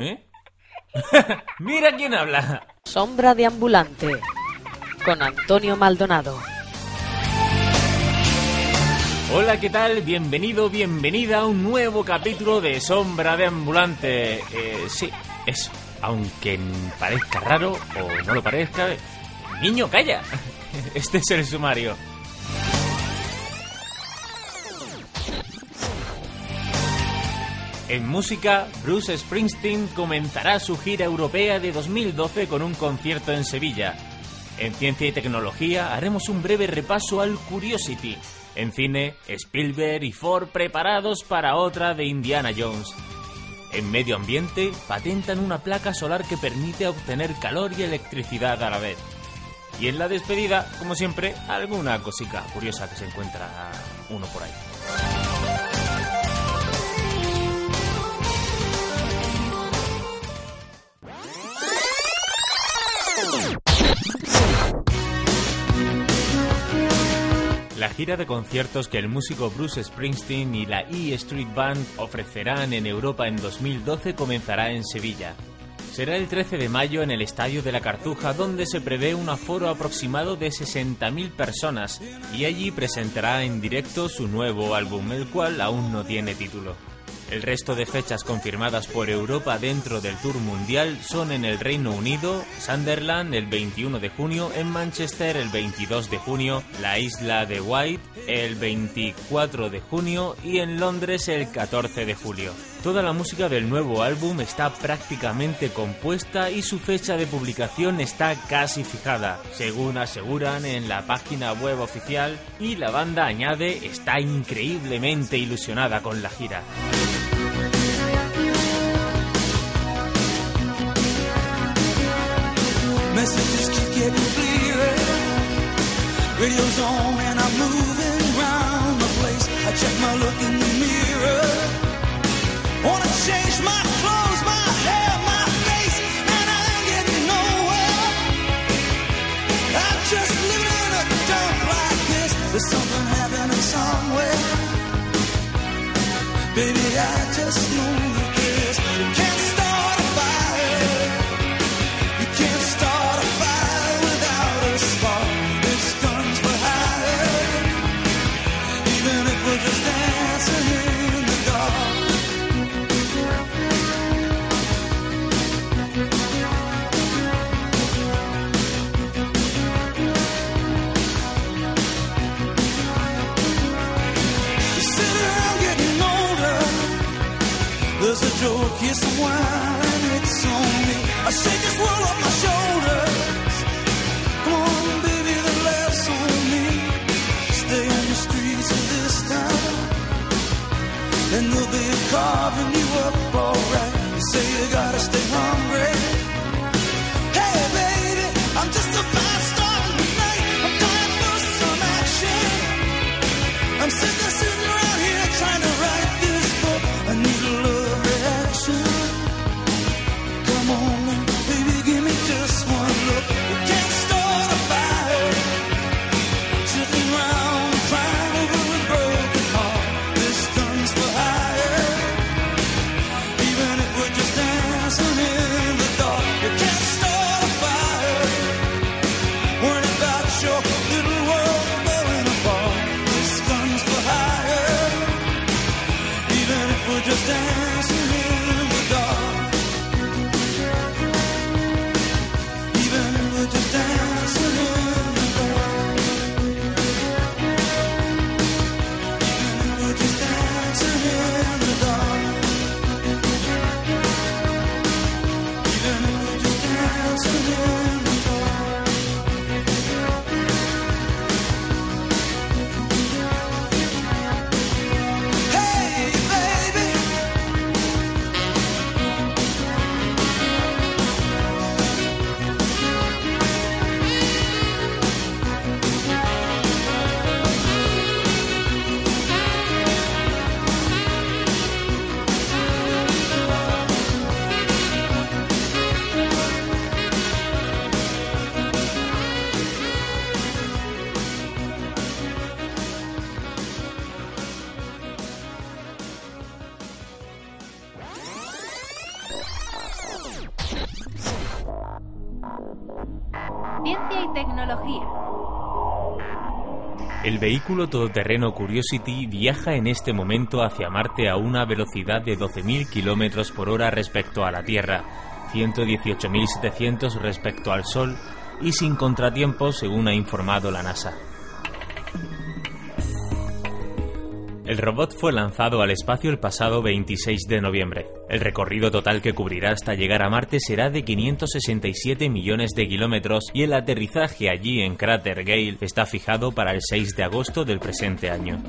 ¿Eh? Mira quién habla. Sombra de ambulante con Antonio Maldonado. Hola, ¿qué tal? Bienvenido, bienvenida a un nuevo capítulo de Sombra de Ambulante. Eh, sí, eso. Aunque parezca raro o no lo parezca. Niño, calla. Este es el sumario. En música, Bruce Springsteen comenzará su gira europea de 2012 con un concierto en Sevilla. En ciencia y tecnología haremos un breve repaso al Curiosity. En cine, Spielberg y Ford preparados para otra de Indiana Jones. En medio ambiente, patentan una placa solar que permite obtener calor y electricidad a la vez. Y en la despedida, como siempre, alguna cosica curiosa que se encuentra uno por ahí. La gira de conciertos que el músico Bruce Springsteen y la E Street Band ofrecerán en Europa en 2012 comenzará en Sevilla. Será el 13 de mayo en el Estadio de la Cartuja, donde se prevé un aforo aproximado de 60.000 personas, y allí presentará en directo su nuevo álbum, el cual aún no tiene título. El resto de fechas confirmadas por Europa dentro del Tour Mundial son en el Reino Unido, Sunderland el 21 de junio, en Manchester el 22 de junio, la isla de White el 24 de junio y en Londres el 14 de julio. Toda la música del nuevo álbum está prácticamente compuesta y su fecha de publicación está casi fijada, según aseguran en la página web oficial, y la banda añade está increíblemente ilusionada con la gira. Keep getting clearer. Radio's on and I'm moving around the place. I check my look in the mirror. Wanna change my clothes, my hair, my face, and I ain't getting nowhere. I'm just living in a dump like this. There's something happening somewhere. Baby, I just know There's a joke, here's some wine, it's on me. I shake this world off my El vehículo todoterreno Curiosity viaja en este momento hacia Marte a una velocidad de 12.000 km por hora respecto a la Tierra, 118.700 respecto al Sol y sin contratiempos según ha informado la NASA. El robot fue lanzado al espacio el pasado 26 de noviembre. El recorrido total que cubrirá hasta llegar a Marte será de 567 millones de kilómetros y el aterrizaje allí en Crater Gale está fijado para el 6 de agosto del presente año.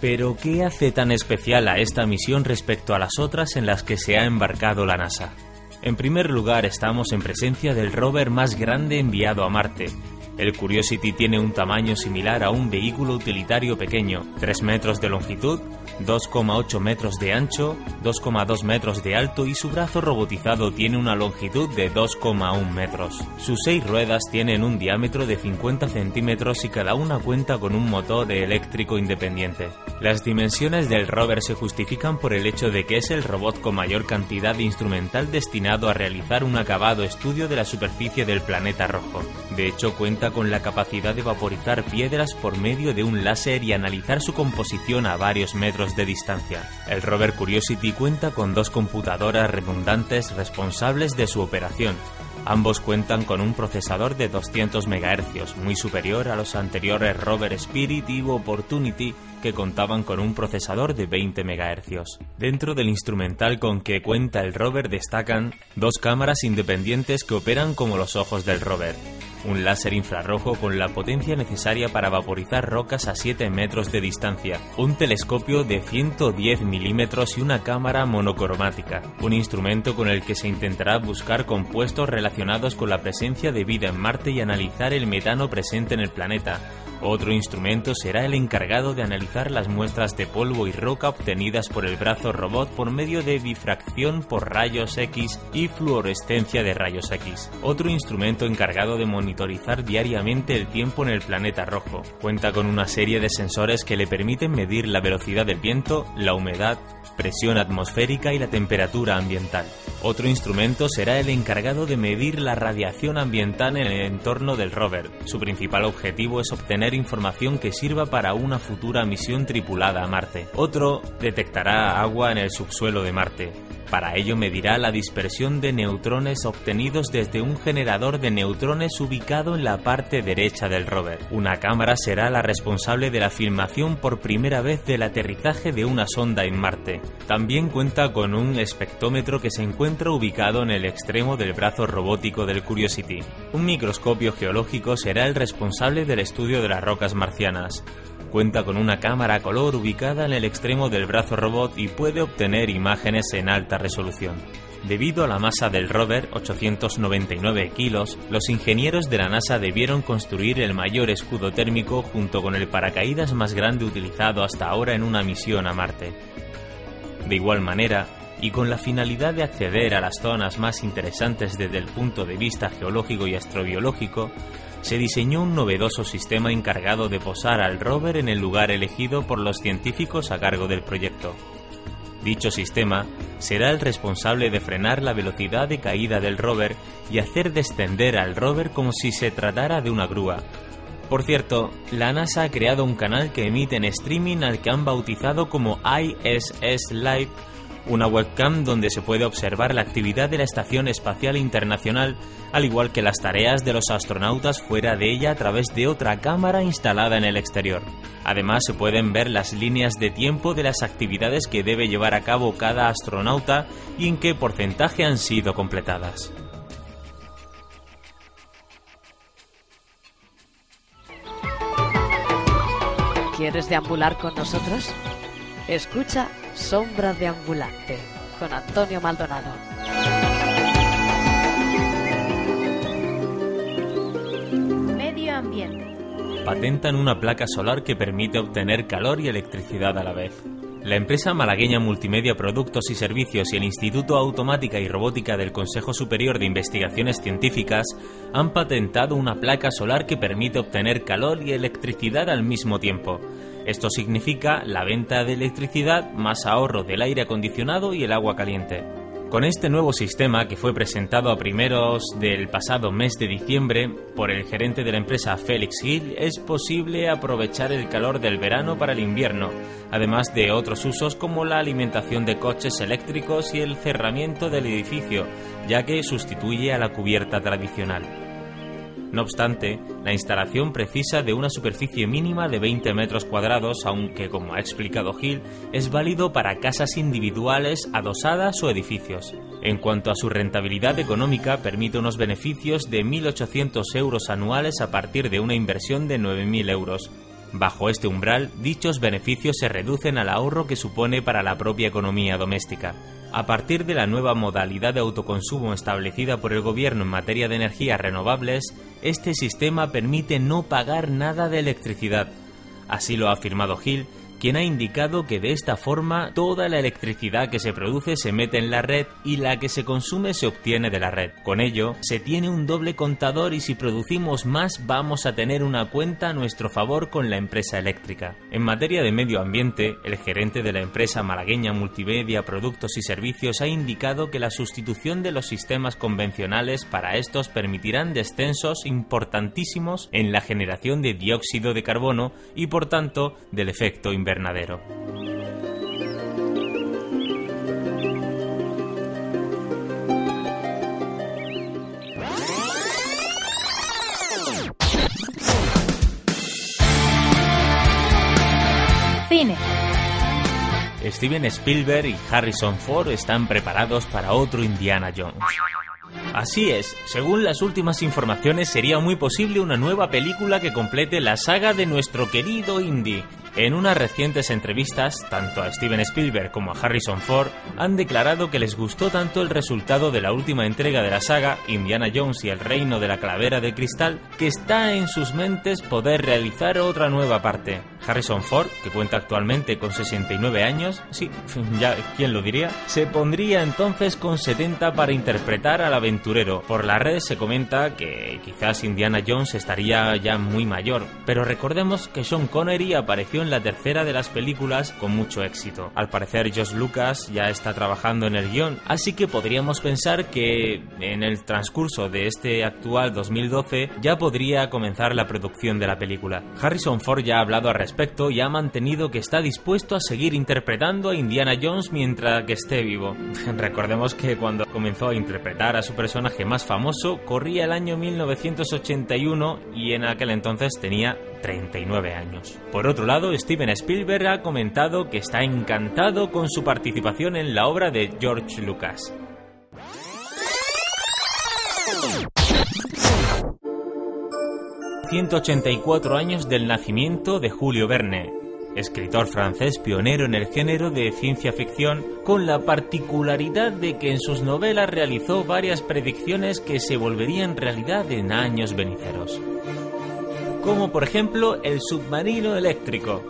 Pero, ¿qué hace tan especial a esta misión respecto a las otras en las que se ha embarcado la NASA? En primer lugar, estamos en presencia del rover más grande enviado a Marte, el Curiosity tiene un tamaño similar a un vehículo utilitario pequeño, 3 metros de longitud, 2,8 metros de ancho, 2,2 metros de alto y su brazo robotizado tiene una longitud de 2,1 metros. Sus seis ruedas tienen un diámetro de 50 centímetros y cada una cuenta con un motor eléctrico independiente. Las dimensiones del rover se justifican por el hecho de que es el robot con mayor cantidad de instrumental destinado a realizar un acabado estudio de la superficie del planeta rojo. De hecho, cuenta con la capacidad de vaporizar piedras por medio de un láser y analizar su composición a varios metros de distancia. El rover Curiosity cuenta con dos computadoras redundantes responsables de su operación, Ambos cuentan con un procesador de 200 MHz, muy superior a los anteriores Rover Spirit y Opportunity, que contaban con un procesador de 20 MHz. Dentro del instrumental con que cuenta el rover destacan dos cámaras independientes que operan como los ojos del rover, un láser infrarrojo con la potencia necesaria para vaporizar rocas a 7 metros de distancia, un telescopio de 110 milímetros y una cámara monocromática, un instrumento con el que se intentará buscar compuestos relacionados con la presencia de vida en Marte y analizar el metano presente en el planeta, otro instrumento será el encargado de analizar las muestras de polvo y roca obtenidas por el brazo robot por medio de difracción por rayos X y fluorescencia de rayos X. Otro instrumento encargado de monitorizar diariamente el tiempo en el planeta rojo. Cuenta con una serie de sensores que le permiten medir la velocidad del viento, la humedad, presión atmosférica y la temperatura ambiental. Otro instrumento será el encargado de medir la radiación ambiental en el entorno del rover. Su principal objetivo es obtener información que sirva para una futura misión tripulada a Marte. Otro detectará agua en el subsuelo de Marte. Para ello medirá la dispersión de neutrones obtenidos desde un generador de neutrones ubicado en la parte derecha del rover. Una cámara será la responsable de la filmación por primera vez del aterrizaje de una sonda en Marte. También cuenta con un espectrómetro que se encuentra ubicado en el extremo del brazo robótico del Curiosity. Un microscopio geológico será el responsable del estudio de las rocas marcianas. Cuenta con una cámara color ubicada en el extremo del brazo robot y puede obtener imágenes en alta resolución. Debido a la masa del rover, 899 kilos, los ingenieros de la NASA debieron construir el mayor escudo térmico junto con el paracaídas más grande utilizado hasta ahora en una misión a Marte. De igual manera, y con la finalidad de acceder a las zonas más interesantes desde el punto de vista geológico y astrobiológico, se diseñó un novedoso sistema encargado de posar al rover en el lugar elegido por los científicos a cargo del proyecto. Dicho sistema será el responsable de frenar la velocidad de caída del rover y hacer descender al rover como si se tratara de una grúa. Por cierto, la NASA ha creado un canal que emite en streaming al que han bautizado como ISS Live una webcam donde se puede observar la actividad de la Estación Espacial Internacional, al igual que las tareas de los astronautas fuera de ella a través de otra cámara instalada en el exterior. Además, se pueden ver las líneas de tiempo de las actividades que debe llevar a cabo cada astronauta y en qué porcentaje han sido completadas. ¿Quieres deambular con nosotros? Escucha Sombra de Ambulante con Antonio Maldonado. Medio ambiente. Patentan una placa solar que permite obtener calor y electricidad a la vez. La empresa malagueña Multimedia Productos y Servicios y el Instituto Automática y Robótica del Consejo Superior de Investigaciones Científicas han patentado una placa solar que permite obtener calor y electricidad al mismo tiempo. Esto significa la venta de electricidad más ahorro del aire acondicionado y el agua caliente. Con este nuevo sistema, que fue presentado a primeros del pasado mes de diciembre por el gerente de la empresa Felix Hill, es posible aprovechar el calor del verano para el invierno, además de otros usos como la alimentación de coches eléctricos y el cerramiento del edificio, ya que sustituye a la cubierta tradicional. No obstante, la instalación precisa de una superficie mínima de 20 metros cuadrados, aunque, como ha explicado Hill, es válido para casas individuales, adosadas o edificios. En cuanto a su rentabilidad económica, permite unos beneficios de 1.800 euros anuales a partir de una inversión de 9.000 euros. Bajo este umbral, dichos beneficios se reducen al ahorro que supone para la propia economía doméstica. A partir de la nueva modalidad de autoconsumo establecida por el Gobierno en materia de energías renovables, este sistema permite no pagar nada de electricidad. Así lo ha afirmado Gil quien ha indicado que de esta forma toda la electricidad que se produce se mete en la red y la que se consume se obtiene de la red. Con ello, se tiene un doble contador y si producimos más vamos a tener una cuenta a nuestro favor con la empresa eléctrica. En materia de medio ambiente, el gerente de la empresa malagueña Multimedia Productos y Servicios ha indicado que la sustitución de los sistemas convencionales para estos permitirán descensos importantísimos en la generación de dióxido de carbono y por tanto del efecto invernadero. Cine. Steven Spielberg y Harrison Ford están preparados para otro Indiana Jones. Así es, según las últimas informaciones sería muy posible una nueva película que complete la saga de nuestro querido Indy. En unas recientes entrevistas, tanto a Steven Spielberg como a Harrison Ford han declarado que les gustó tanto el resultado de la última entrega de la saga, Indiana Jones y el Reino de la Calavera de Cristal, que está en sus mentes poder realizar otra nueva parte. Harrison Ford, que cuenta actualmente con 69 años, sí, ya, ¿quién lo diría? Se pondría entonces con 70 para interpretar al aventurero. Por las redes se comenta que quizás Indiana Jones estaría ya muy mayor, pero recordemos que Sean Connery apareció en la tercera de las películas con mucho éxito. Al parecer Josh Lucas ya está trabajando en el guion, así que podríamos pensar que en el transcurso de este actual 2012 ya podría comenzar la producción de la película. Harrison Ford ya ha hablado al respecto y ha mantenido que está dispuesto a seguir interpretando a Indiana Jones mientras que esté vivo. Recordemos que cuando comenzó a interpretar a su personaje más famoso corría el año 1981 y en aquel entonces tenía 39 años. Por otro lado, Steven Spielberg ha comentado que está encantado con su participación en la obra de George Lucas. ...184 años del nacimiento de Julio Verne, escritor francés pionero en el género de ciencia ficción, con la particularidad de que en sus novelas realizó varias predicciones que se volverían realidad en años venideros como por ejemplo El submarino eléctrico.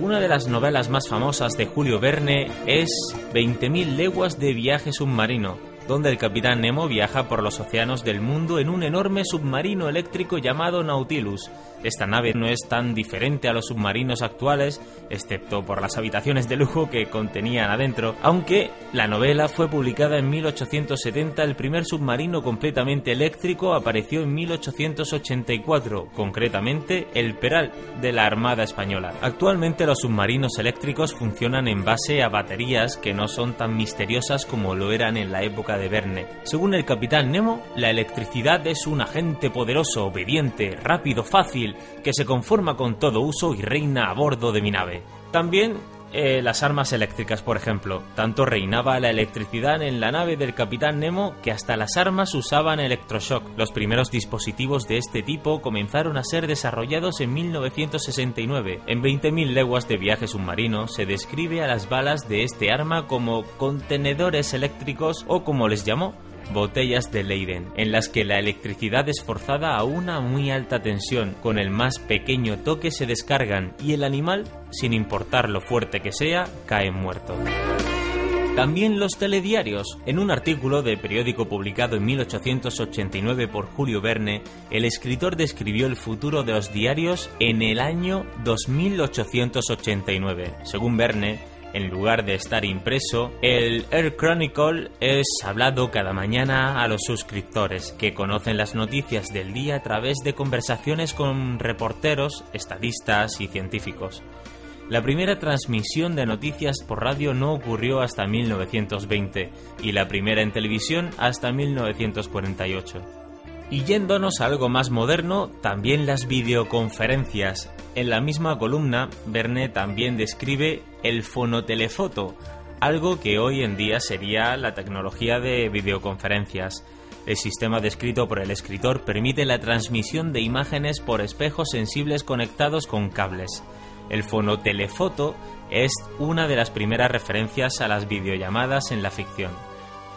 Una de las novelas más famosas de Julio Verne es 20.000 leguas de viaje submarino, donde el capitán Nemo viaja por los océanos del mundo en un enorme submarino eléctrico llamado Nautilus. Esta nave no es tan diferente a los submarinos actuales, excepto por las habitaciones de lujo que contenían adentro, aunque la novela fue publicada en 1870, el primer submarino completamente eléctrico apareció en 1884, concretamente el Peral de la Armada Española. Actualmente los submarinos eléctricos funcionan en base a baterías que no son tan misteriosas como lo eran en la época de Verne. Según el capitán Nemo, la electricidad es un agente poderoso, obediente, rápido, fácil, que se conforma con todo uso y reina a bordo de mi nave. También eh, las armas eléctricas, por ejemplo. Tanto reinaba la electricidad en la nave del capitán Nemo que hasta las armas usaban electroshock. Los primeros dispositivos de este tipo comenzaron a ser desarrollados en 1969. En 20.000 leguas de viaje submarino se describe a las balas de este arma como contenedores eléctricos o como les llamó, botellas de Leiden, en las que la electricidad es forzada a una muy alta tensión, con el más pequeño toque se descargan y el animal, sin importar lo fuerte que sea, cae muerto. También los telediarios. En un artículo de periódico publicado en 1889 por Julio Verne, el escritor describió el futuro de los diarios en el año 2889. Según Verne, En lugar de estar impreso, el Air Chronicle es hablado cada mañana a los suscriptores, que conocen las noticias del día a través de conversaciones con reporteros, estadistas y científicos. La primera transmisión de noticias por radio no ocurrió hasta 1920 y la primera en televisión hasta 1948. Y yéndonos a algo más moderno, también las videoconferencias. En la misma columna, Verne también describe el fonotelefoto, algo que hoy en día sería la tecnología de videoconferencias. El sistema descrito por el escritor permite la transmisión de imágenes por espejos sensibles conectados con cables. El fonotelefoto es una de las primeras referencias a las videollamadas en la ficción.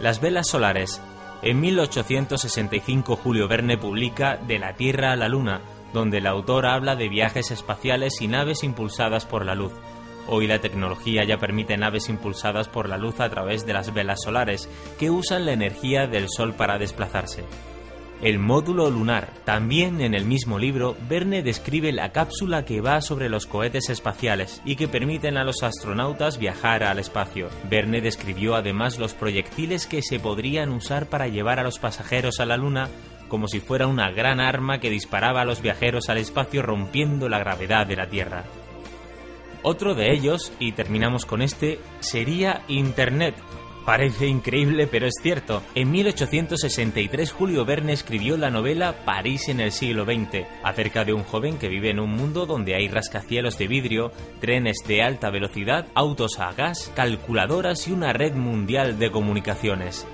Las velas solares en 1865 Julio Verne publica De la Tierra a la Luna, donde el autor habla de viajes espaciales y naves impulsadas por la luz. Hoy la tecnología ya permite naves impulsadas por la luz a través de las velas solares, que usan la energía del Sol para desplazarse el módulo lunar. También en el mismo libro, Verne describe la cápsula que va sobre los cohetes espaciales y que permiten a los astronautas viajar al espacio. Verne describió además los proyectiles que se podrían usar para llevar a los pasajeros a la Luna como si fuera una gran arma que disparaba a los viajeros al espacio rompiendo la gravedad de la Tierra. Otro de ellos, y terminamos con este, sería Internet, Parece increíble, pero es cierto. En 1863 Julio Verne escribió la novela París en el siglo XX, acerca de un joven que vive en un mundo donde hay rascacielos de vidrio, trenes de alta velocidad, autos a gas, calculadoras y una red mundial de comunicaciones.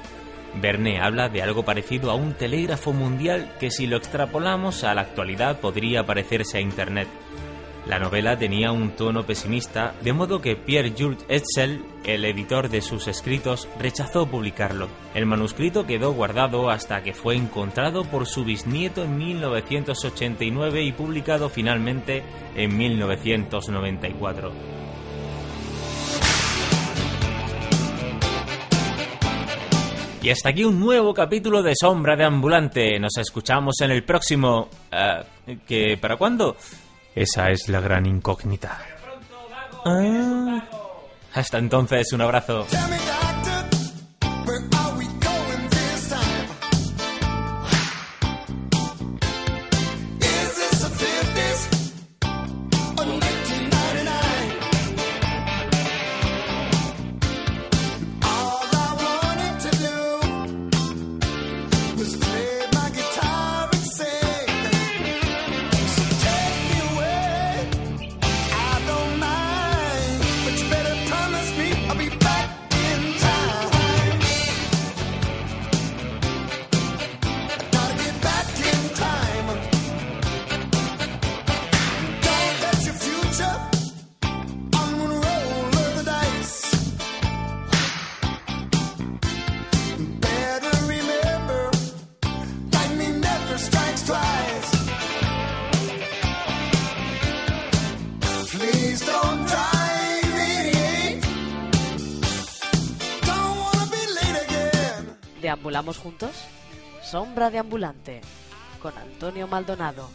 Verne habla de algo parecido a un telégrafo mundial que si lo extrapolamos a la actualidad podría parecerse a Internet. La novela tenía un tono pesimista, de modo que Pierre-Jules Hetzel, el editor de sus escritos, rechazó publicarlo. El manuscrito quedó guardado hasta que fue encontrado por su bisnieto en 1989 y publicado finalmente en 1994. Y hasta aquí un nuevo capítulo de Sombra de Ambulante. Nos escuchamos en el próximo... Uh, ¿Que para cuándo? Esa es la gran incógnita. Ah. Hasta entonces, un abrazo. ¿Deambulamos juntos? Sombra de ambulante con Antonio Maldonado.